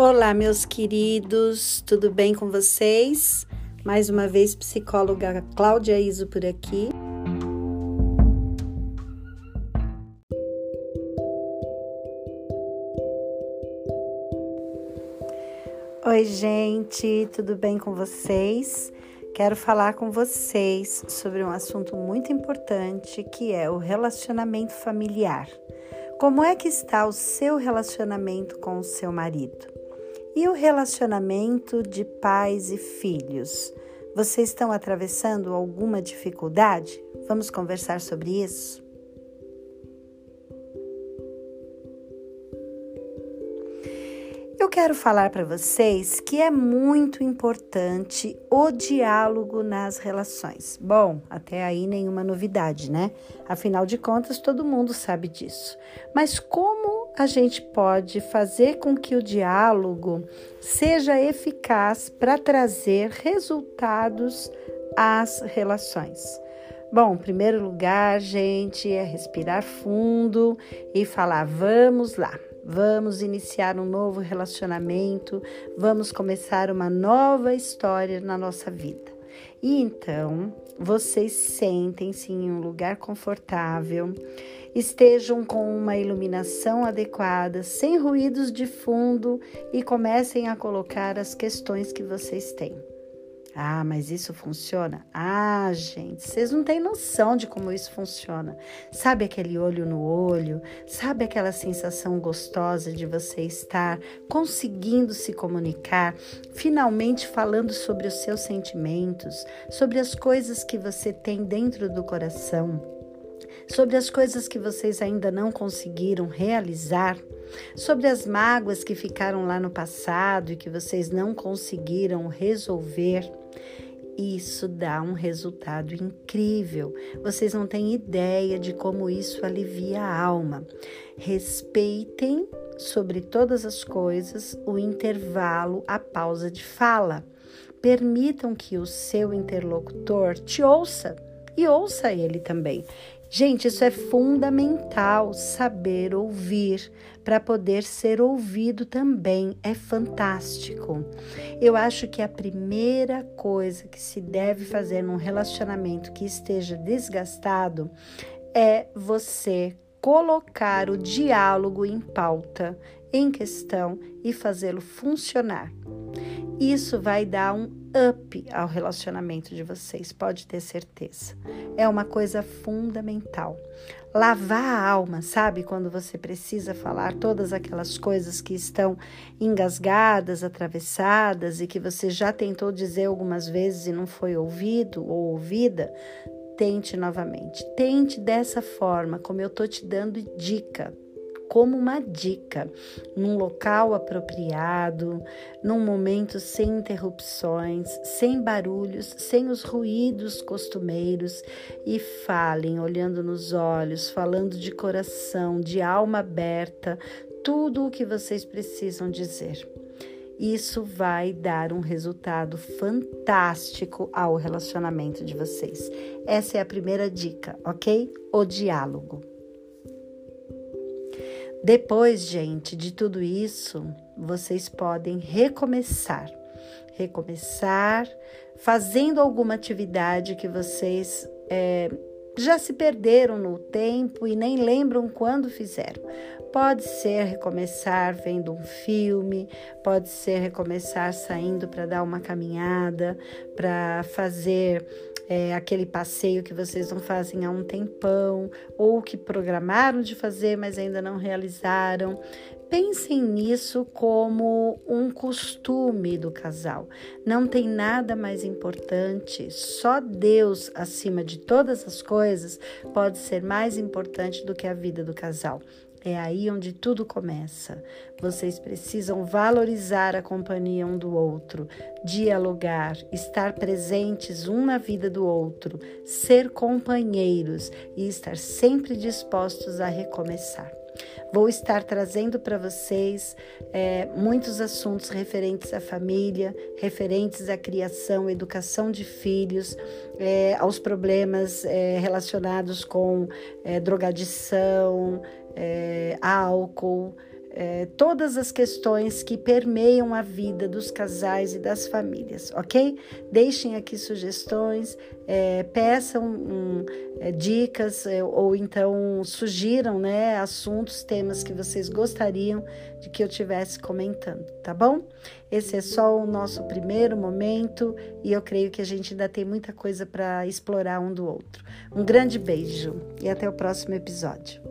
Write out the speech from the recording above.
Olá, meus queridos, tudo bem com vocês? Mais uma vez, psicóloga Cláudia Iso por aqui. Oi, gente, tudo bem com vocês? Quero falar com vocês sobre um assunto muito importante que é o relacionamento familiar. Como é que está o seu relacionamento com o seu marido? E o relacionamento de pais e filhos? Vocês estão atravessando alguma dificuldade? Vamos conversar sobre isso? Eu quero falar para vocês que é muito importante o diálogo nas relações. Bom, até aí nenhuma novidade, né? Afinal de contas, todo mundo sabe disso. Mas como a gente pode fazer com que o diálogo seja eficaz para trazer resultados às relações. Bom, em primeiro lugar, gente, é respirar fundo e falar: vamos lá, vamos iniciar um novo relacionamento, vamos começar uma nova história na nossa vida. E então, vocês sentem-se em um lugar confortável estejam com uma iluminação adequada, sem ruídos de fundo e comecem a colocar as questões que vocês têm. Ah, mas isso funciona? Ah, gente, vocês não têm noção de como isso funciona. Sabe aquele olho no olho? Sabe aquela sensação gostosa de você estar conseguindo se comunicar, finalmente falando sobre os seus sentimentos, sobre as coisas que você tem dentro do coração? Sobre as coisas que vocês ainda não conseguiram realizar, sobre as mágoas que ficaram lá no passado e que vocês não conseguiram resolver. Isso dá um resultado incrível. Vocês não têm ideia de como isso alivia a alma. Respeitem sobre todas as coisas o intervalo, a pausa de fala. Permitam que o seu interlocutor te ouça e ouça ele também. Gente, isso é fundamental, saber ouvir para poder ser ouvido também. É fantástico. Eu acho que a primeira coisa que se deve fazer num relacionamento que esteja desgastado é você colocar o diálogo em pauta, em questão e fazê-lo funcionar. Isso vai dar um up ao relacionamento de vocês, pode ter certeza. É uma coisa fundamental. Lavar a alma, sabe? Quando você precisa falar todas aquelas coisas que estão engasgadas, atravessadas e que você já tentou dizer algumas vezes e não foi ouvido ou ouvida, tente novamente. Tente dessa forma, como eu tô te dando dica como uma dica, num local apropriado, num momento sem interrupções, sem barulhos, sem os ruídos costumeiros e falem olhando nos olhos, falando de coração, de alma aberta, tudo o que vocês precisam dizer. Isso vai dar um resultado fantástico ao relacionamento de vocês. Essa é a primeira dica, ok? O diálogo. Depois, gente, de tudo isso, vocês podem recomeçar. Recomeçar fazendo alguma atividade que vocês é, já se perderam no tempo e nem lembram quando fizeram. Pode ser recomeçar vendo um filme, pode ser recomeçar saindo para dar uma caminhada, para fazer é, aquele passeio que vocês não fazem há um tempão, ou que programaram de fazer, mas ainda não realizaram. Pensem nisso como um costume do casal. Não tem nada mais importante, só Deus, acima de todas as coisas, pode ser mais importante do que a vida do casal. É aí onde tudo começa. Vocês precisam valorizar a companhia um do outro, dialogar, estar presentes um na vida do outro, ser companheiros e estar sempre dispostos a recomeçar. Vou estar trazendo para vocês é, muitos assuntos referentes à família, referentes à criação, educação de filhos, é, aos problemas é, relacionados com é, drogadição, é, álcool, é, todas as questões que permeiam a vida dos casais e das famílias, ok? Deixem aqui sugestões, é, peçam um, é, dicas é, ou então sugiram né, assuntos, temas que vocês gostariam de que eu tivesse comentando, tá bom? Esse é só o nosso primeiro momento e eu creio que a gente ainda tem muita coisa para explorar um do outro. Um grande beijo e até o próximo episódio.